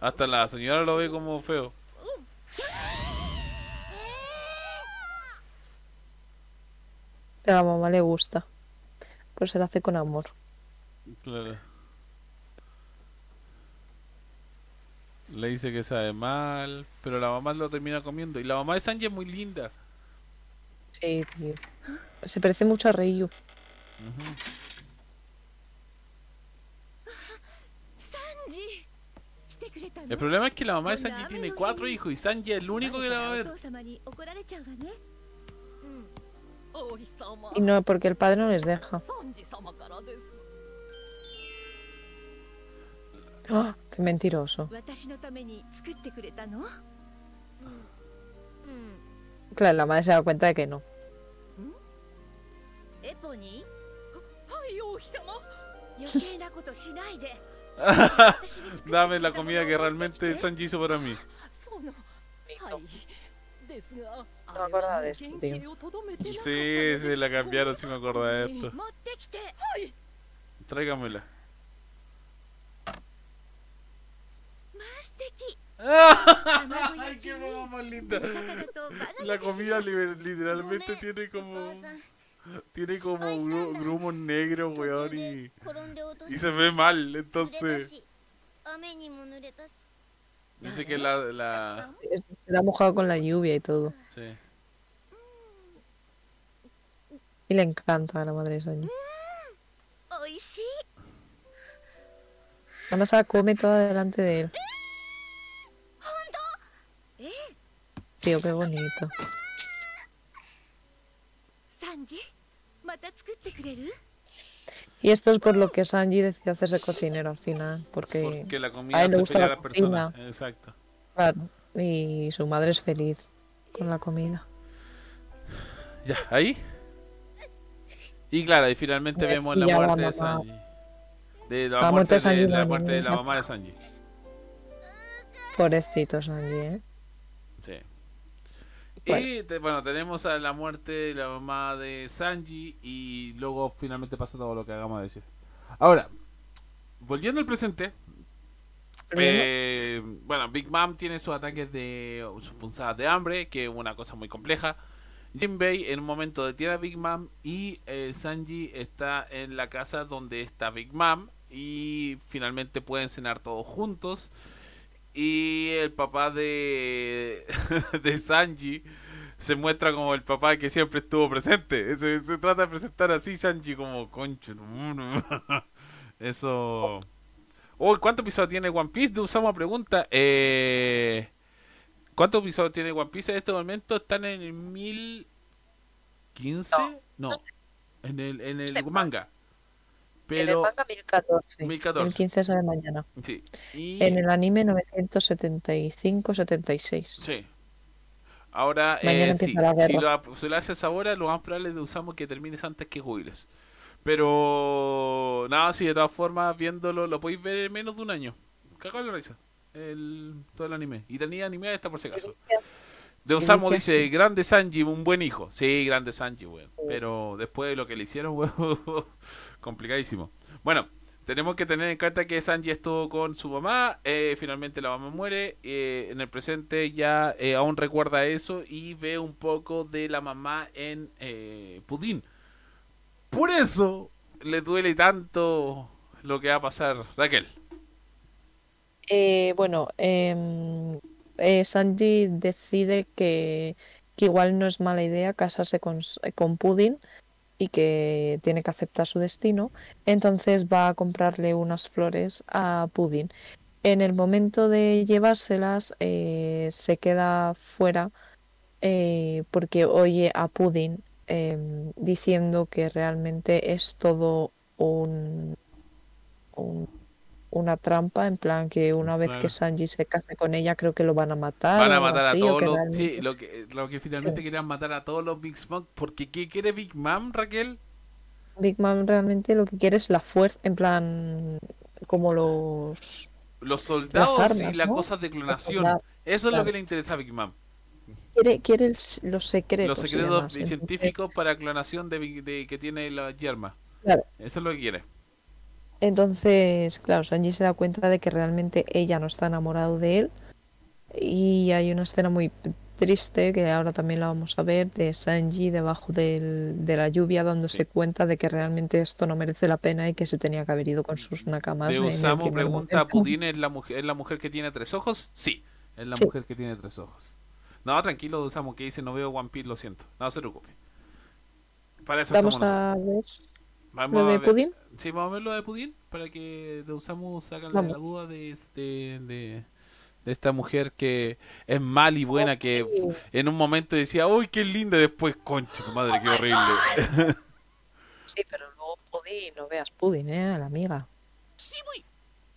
Hasta la señora lo ve como feo. A la mamá le gusta. Pues se la hace con amor. Claro. Le dice que sabe mal, pero la mamá lo termina comiendo. Y la mamá de Sanji es muy linda. Sí, tío. Se parece mucho a Reiyu. Uh -huh. El problema es que la mamá de Sanji tiene cuatro hijos y Sanji es el único que la va a ver. Y no, porque el padre no les deja. ¡Oh, ¡Qué mentiroso! Claro, la madre se da cuenta de que no. Dame la comida que realmente Sanji hizo para mí. No me acordaba de esto, tío. Sí, sí, la cambiaron, sí me acordaba de esto. Tráigamela. ¡Ay, qué mamá más linda! La comida literalmente tiene como... Tiene como grumos negros, weón, y se ve mal, entonces... dice que la, la Es- Se la ha mojado con la lluvia y todo. sí. Y le encanta a la madre de Sanji. おいしい Además se la come toda delante de él. Tío, qué bonito. サンジまた作ってくれる Y esto es por lo que Sanji decide hacerse cocinero al final. Porque, Porque la a comida él le gusta a la las personas. cocina. Exacto. claro, y su madre es feliz con la comida. Ya, ahí. Y claro, y finalmente Y vemos la ya la muerte de. Sanji. De la, La muerte, muerte de Sanji de, la muerte de la mamá de Sanji. Pobrecito Sanji, ¿eh? Bueno. Y te- bueno, tenemos a la muerte de la mamá de Sanji y luego finalmente pasa todo lo que hagamos de decir. Ahora, volviendo al presente, eh, bueno, Big Mom tiene sus ataques de sus punzadas de hambre, que es una cosa muy compleja. Jinbei en un momento detiene a Big Mom y eh, Sanji está en la casa donde está Big Mom y finalmente pueden cenar todos juntos. Y el papá de, de Sanji se muestra como el papá que siempre estuvo presente. Se, se trata de presentar así Sanji como concho. no, no. Eso. Oh, ¿cuántos episodios tiene One Piece? De usamos pregunta. Eh, ¿Cuántos episodios tiene One Piece en este momento? ¿Están en el 1015? No. En el, en el manga. En el Pero. manga 1014. 1014. El 15 sale mañana. Sí. Y, En el anime 975-76. Sí. Ahora, eh, sí, si lo, si lo haces ahora, lo más probable es que usamos que termines antes que Jubiles. Pero, nada, sí, de todas formas, viéndolo, lo podéis ver en menos de un año. Cagado la risa. El, todo el anime. Y tenía anime esta por si acaso. De Osamu dice, sí. grande Sanji, un buen hijo. Sí, grande Sanji, weón. Pero después de lo que le hicieron, weón, complicadísimo. Bueno, tenemos que tener en cuenta que Sanji estuvo con su mamá, eh, finalmente la mamá muere, eh, en el presente ya eh, aún recuerda eso y ve un poco de la mamá en eh, Pudín. Por eso le duele tanto lo que va a pasar Raquel. Eh, bueno, em, Sanji decide que, igual no es mala idea casarse con, con Pudding y que tiene que aceptar su destino. Entonces va a comprarle unas flores a Pudding. En el momento de llevárselas, eh, se queda fuera eh, porque oye a Pudding em, diciendo que realmente es todo un, un- una trampa, en plan que una vez Claro. que Sanji se case con ella, creo que lo van a matar Van a matar a así, todos los... realmente- Sí, lo que, lo que finalmente querían matar a todos los Big Smoke. Porque ¿qué quiere Big Mom, Raquel? Big Mom realmente lo que quiere es la fuerza, en plan como los Los soldados y armas, las ¿no? cosas de clonación. soldados, Eso es lo que le interesa a Big Mom. quiere, quiere el los secretos Los y secretos. Entonces, científicos para clonación de, de- que tiene la yerma. Claro. Eso es lo que quiere. Entonces, claro, Sanji se da cuenta de que realmente ella no está enamorado de él. Y hay una escena muy triste, que ahora también la vamos a ver, de Sanji debajo del- de la lluvia dándose cuenta de que realmente esto no merece la pena y que se tenía que haber ido con sus nakamas De Osamu pregunta. ¿Pudín es la, mujer, es la mujer que tiene tres ojos? Sí, es la Sí. mujer que tiene tres ojos. No, tranquilo, Osamu, que dice, no veo One Piece, lo siento. No se preocupe. Para eso Vamos a ver. Vamos lo a de ver- Pudding. Sí, vamos a ver lo de Pudín para que de Osamu saca la, duda de, este, de, de esta mujer que es mal y buena, que en un momento decía, uy, qué linda, y después, concha tu madre, qué horrible. Sí, pero luego Pudding, no veas Pudding, ¿eh? A la amiga.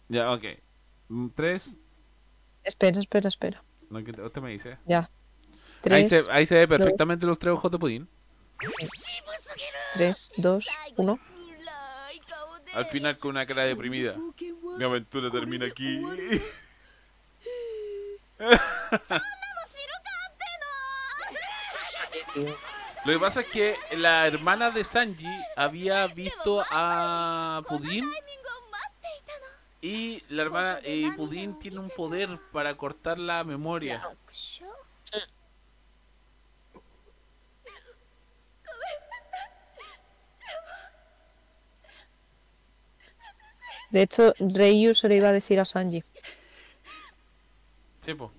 ya, ok. Mm, Tres, Espera, espera, espera. no, que usted me dice. Ya. Ahí Tres, se, ahí se ve perfectamente los tres ojos de Pudín. tres, dos, uno. Al final con una cara deprimida. Mi aventura termina aquí. Lo que pasa es que la hermana de Sanji había visto a Pudin y la hermana eh, Pudin tiene un poder para cortar la memoria. De hecho, Reiyu se lo iba a decir a Sanji. Sí, pues.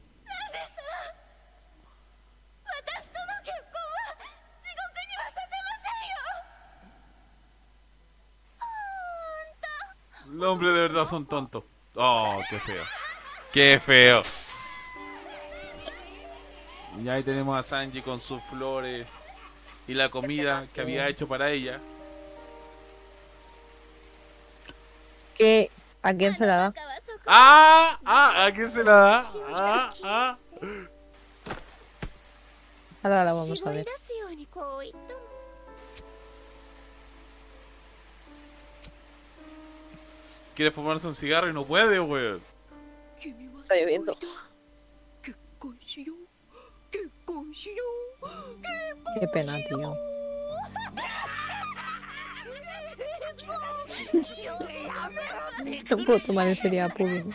Los hombres de verdad son tontos. Oh, qué feo. Qué feo. Y ahí tenemos a Sanji con sus flores y la comida que había hecho para ella. que a quién se la da. Ah, ah, ¿a quién se la da? Ah, ah. Ahora la vamos a ver. Quiere fumarse un cigarro y no puede, weón. Está lloviendo. Qué pena, tío. Tampoco tomar sería público.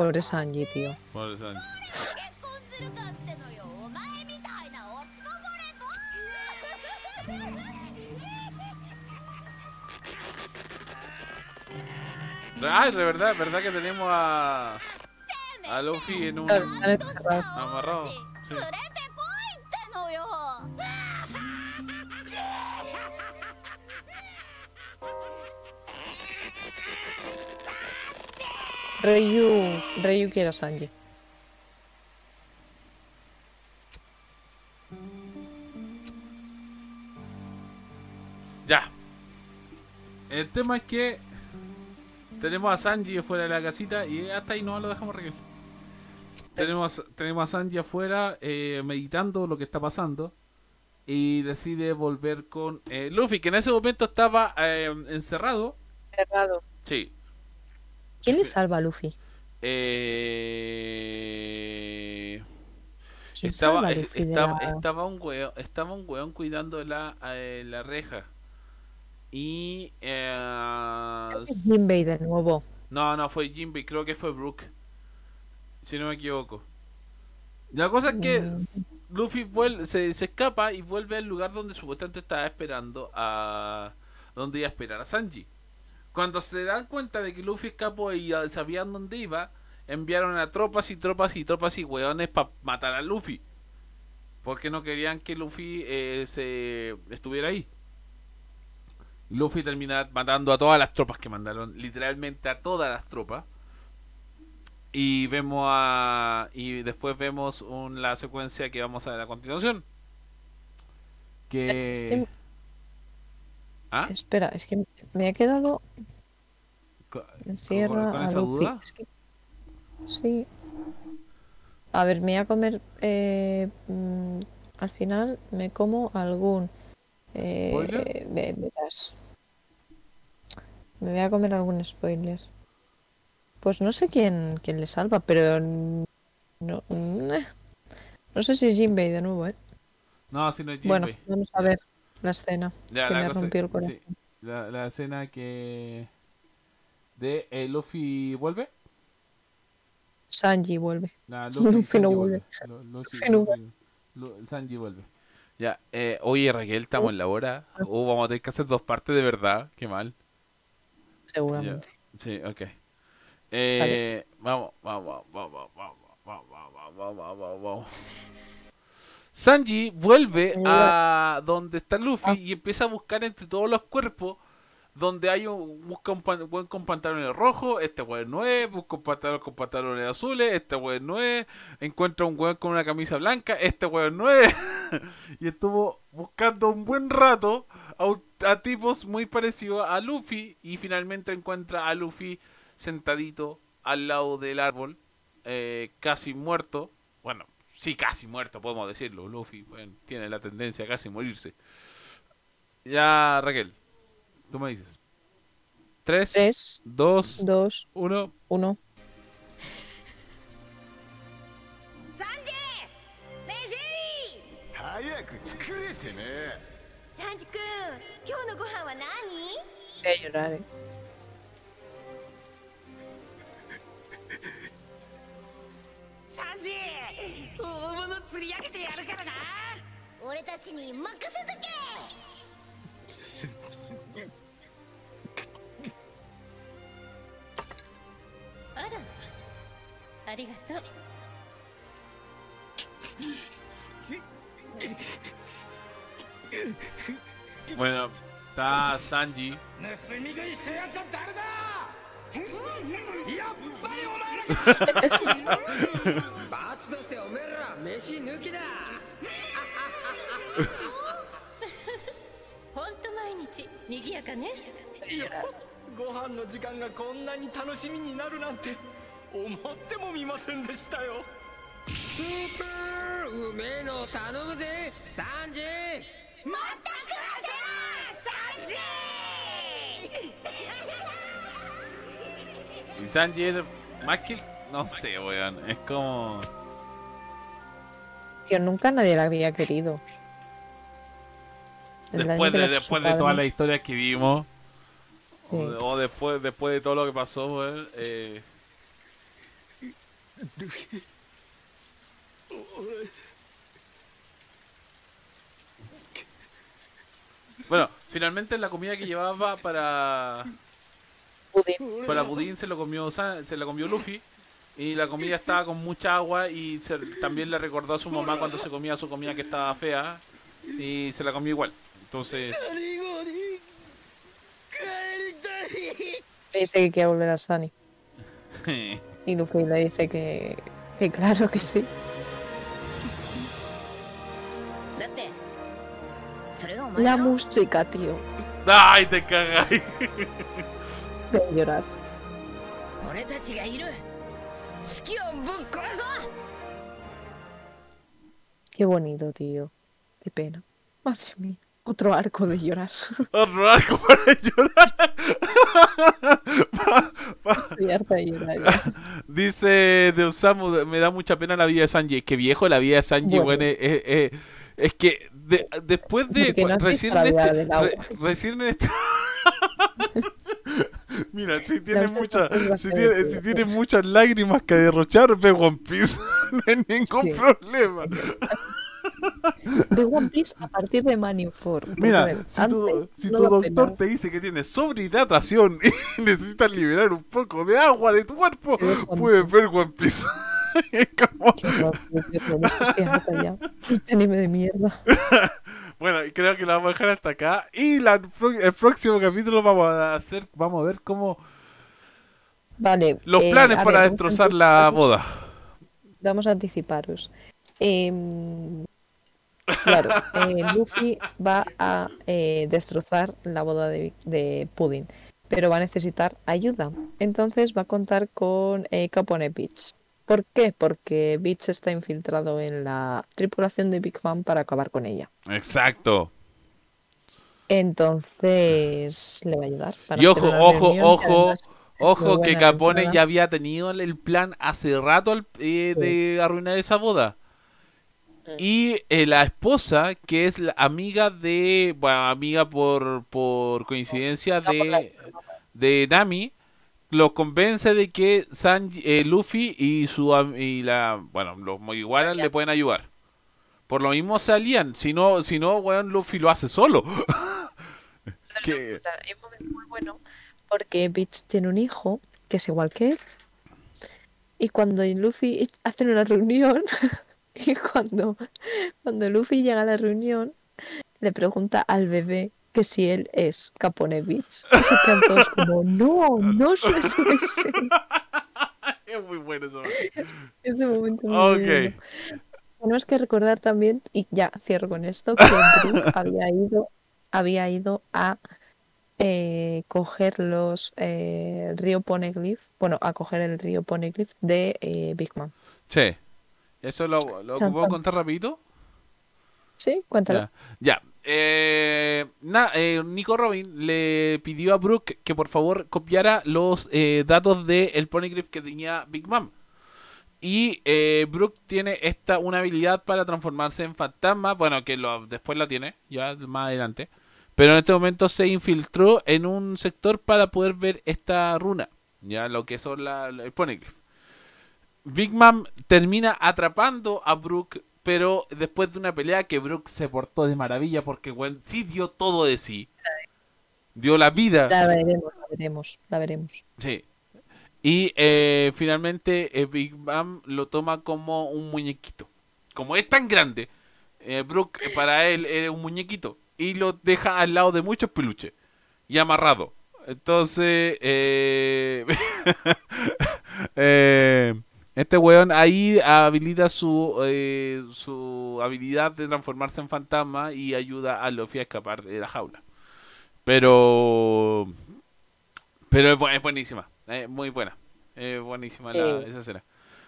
これ3人いるよ。これ3人。Ah, es verdad, verdad que tenemos a. A Luffy en un. Amarrado. Sí. Ryu, Ryu quiere a Sanji. Ya. El tema es que tenemos a Sanji afuera de la casita y hasta ahí no lo dejamos Raquel. Tenemos, tenemos a Sanji afuera eh, meditando lo que está pasando. Y decide volver con eh, Luffy, que en ese momento estaba eh, encerrado. Cerrado. Sí. ¿Quién le salva a Luffy? Eh... ¿Quién salva Estaba, Luffy estaba, la- estaba un weón, estaba un weón cuidando la, eh, la reja. Y eh, Jinbei de nuevo. no, no fue Jinbei, creo que fue Brook. Si no me equivoco. La cosa es que Mm. Luffy se, se escapa y vuelve al lugar donde supuestamente estaba esperando a. donde iba a esperar a Sanji. Cuando se dan cuenta de que Luffy escapó y sabían dónde iba, enviaron a tropas y tropas y tropas y weones para matar a Luffy. Porque no querían que Luffy eh, se estuviera ahí. Luffy termina matando a todas las tropas que mandaron, literalmente a todas las tropas. Y vemos a. Y después vemos un- la secuencia que vamos a ver a continuación. Que. Este- ¿Ah? Espera, es que me ha quedado encierra con a esa Luffy. duda? Es que- Sí. A ver, me voy a comer. eh, mm, al final me como algún. eh, ¿Spoiler? verás. Me voy a comer algún spoiler. Pues no sé quién, quién le salva, pero. No, mm, no sé si es Jinbei de nuevo, ¿eh? No, si no es Bueno, Jinbei. vamos a ver la escena Ya, que la me cosa- rompió el corazón. sí, la, la escena que. De eh, Luffy vuelve. Sanji vuelve. Nah, Luffy no Sanji vuelve. Lu- Luffy- Luffy no Lu- Sanji vuelve. Ya, eh, oye Raquel, estamos en la hora. Oh, vamos a tener que hacer dos partes de verdad. Qué mal. Seguramente. Sí, ok. Eh, Vamos, vamos, vamos, vamos, vamos, vamos, vamos, vamos, vamos. Sanji vuelve a donde está Luffy y empieza a buscar entre todos los cuerpos donde hay un busca un weón con pantalones rojos, este weón no es, busca un pantalón con pantalones azules, este weón no es, encuentra un weón con una camisa blanca, este weón no es. y estuvo buscando un buen rato a, un- a tipos muy parecidos a Luffy y finalmente encuentra a Luffy sentadito al lado del árbol, eh, casi muerto. Bueno, sí, casi muerto, podemos decirlo. Luffy bueno, tiene la tendencia a casi morirse. Ya, Raquel, tú me dices. 3, 3, 2, 2, 1. 1. サンサンジ君今日のご飯は何 Voy a llorar, eh. サンジ大物釣り上げてやるからな俺たちに任せとけあらありがとう bueno, está Sanji. ご飯の時間がこんなに楽しみになるなんて思ってもみませんでしたよ。スーパーうめえの頼むぜサンジ。¡Sanji! Y Sanji era más que. No sé, weón. Es como. Tío, nunca nadie la había querido. Después de, después de todas las historias que vimos. O, después, después de todo lo que pasó, weón. Eh... Bueno, finalmente la comida que llevaba para. Pudín. Para Pudín se lo comió, se la comió Luffy. Y la comida estaba con mucha agua y se, también le recordó a su mamá cuando se comía su comida que estaba fea y se la comió igual. Entonces... Le dice que quiere volver a Sunny. y Luffy le dice que, que claro que sí. La música, tío. ¡Ay, te cagáis! Voy a llorar. Qué bonito, tío. Qué pena. Madre mía. Otro arco de llorar. Otro arco para llorar. pa, pa. De llorar Dice de Osamu, me da mucha pena la vida de Sanji. Es que viejo la vida de Sanji, bueno, bueno es, es, es- que de- después de. No recién, en este, re- recién en este. Mira, si tiene has visto muchas si tiene, si tiene muchas lágrimas que derrochar, ve One Piece. no hay ningún Sí. problema. De One Piece a partir de. Porque, Mira, si tu, si no tu doctor pena. te dice que tienes sobrehidratación y necesitas liberar un poco de agua de tu cuerpo, puedes ver One Piece. Como-. Este anime de mierda. Bueno, creo que lo vamos a dejar hasta acá. Y la, el próximo capítulo vamos a hacer, vamos a ver cómo Vale. los eh, planes para ver, destrozar la boda. Vamos a anticiparos. Em, claro, eh, Luffy va a eh, destrozar la boda de, de Pudding, pero va a necesitar ayuda. Entonces va a contar con Capone Beach. ¿Por qué? Porque Beach está infiltrado en la tripulación de Big Bang para acabar con ella. Exacto. Entonces le va a ayudar. Van a Y ojo, ojo, reunión ojo, ojo, que Capone entrada. ya había tenido el plan hace rato eh, de arruinar esa boda. Y eh, la esposa, que es la amiga de, bueno, amiga por, por coincidencia de, de Nami, lo convence de que Sanji, eh, Luffy y su y la, bueno, los Mugiwara le pueden ayudar. Por lo mismo se alían, si no, si no, weón, Luffy lo hace solo. que, Es un momento muy bueno porque Beach tiene un hijo que es igual que él. Y cuando Luffy hacen una reunión, y cuando, cuando Luffy llega a la reunión, le pregunta al bebé que si él es Capone Beach. Y se quedan todos como, no, no soy ese. es muy bueno eso. Ese momento muy Ok. bueno. Tenemos que recordar también, y ya cierro con esto, que Brook había ido, había ido a eh, coger los eh, río Poneglyph, bueno, a coger el río Poneglyph de eh, Big Man. Che, ¿eso lo, lo puedo contar rapidito? ¿Sí? Cuéntalo. Ya. ya. Eh, eh, Nico Robin le pidió a Brooke que por favor copiara los eh, datos del el Poneglyph que tenía Big Mom. Y Brooke tiene esta una habilidad para transformarse en fantasma. Bueno, que lo, después la tiene, ya más adelante. Pero en este momento se infiltró en un sector para poder ver esta runa. Ya lo que son el Poneglyph. Big Mom termina atrapando a Brooke, pero después de una pelea que Brooke se portó de maravilla porque weón, sí dio todo de sí. Dio la vida. La veremos, la veremos, la veremos. Sí. Y eh, finalmente eh, Big Bang lo toma como un muñequito. Como es tan grande, eh, Brooke eh, para él era un muñequito. Y lo deja al lado de muchos peluches. Y amarrado. Entonces, eh, eh, este weón ahí habilita su, eh, su habilidad de transformarse en fantasma y ayuda a Luffy a escapar de la jaula. Pero pero es, bu- es buenísima, es muy buena. Es buenísima la- Eh, esa escena.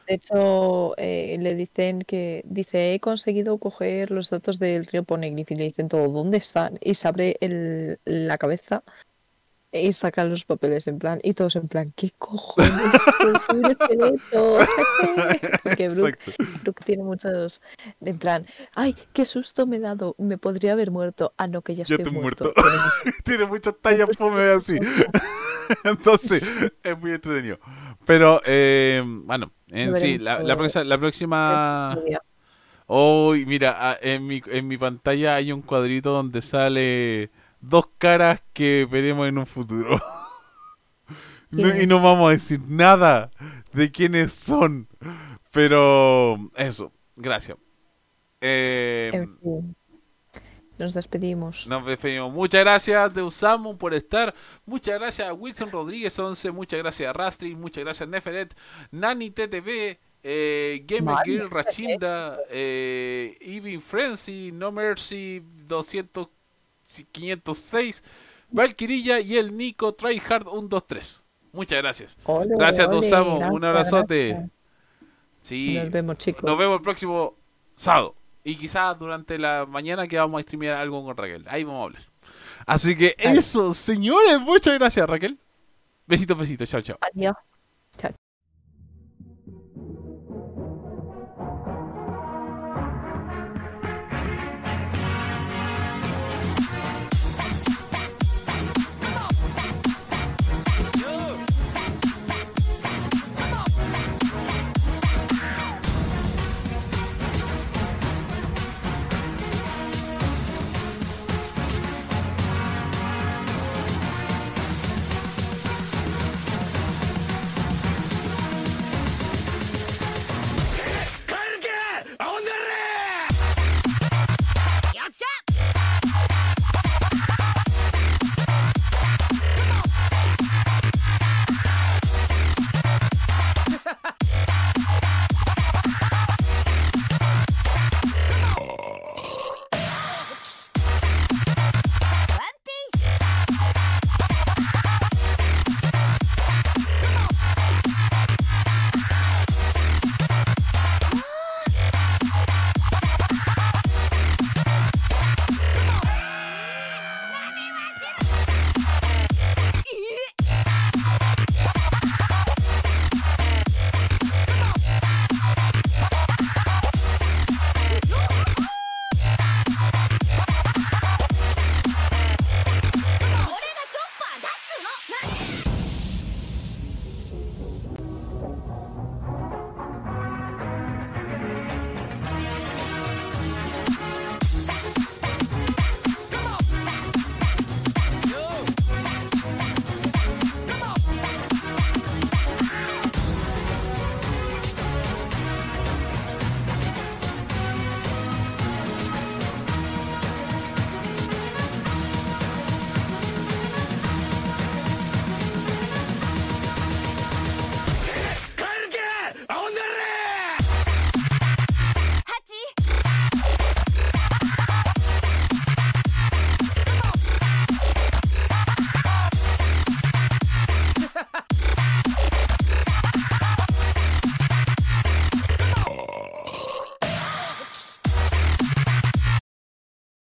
De hecho, eh, le dicen que, dice, he conseguido coger los datos del río Poneglyph y le dicen todo, ¿dónde están? Y se abre el, la cabeza y sacan los papeles en plan, y todos en plan, ¿qué cojones? Porque Brooke. Brooke tiene muchos, en plan, ay, qué susto me he dado, me podría haber muerto. Ah, no, que ya Ya estoy estoy muerto. Tiene muchas tallas fome así. Entonces, es muy entretenido. Pero, eh, bueno, en sí, la próxima, la próxima... Hoy, mira, ah, en mi, en mi pantalla hay un cuadrito donde sale dos caras que veremos en un futuro. No- y ¿Quién no vamos a decir nada de quiénes son. Pero eso, gracias. Eh, En fin. Nos despedimos. Nos despedimos. Muchas gracias de Usamu por estar. Muchas gracias a Wilson Rodríguez 11. Muchas gracias a Rastri. Muchas gracias a Neferet. Nani TTV. Eh, Girl Rachinda. Eh, Even Frenzy. No Mercy 200, 506. Valquirilla y el Nico Tryhard 123. Muchas gracias. Ole, Gracias, ole, Dosamo. Un gracias, abrazote. gracias. Sí. Nos vemos, chicos. Nos vemos el próximo sábado. Y quizás durante la mañana que vamos a streamear algo con Raquel. Ahí vamos a hablar. Así que eso, señores. Muchas gracias, Raquel. Besitos, besitos. Chao, chao. Adiós.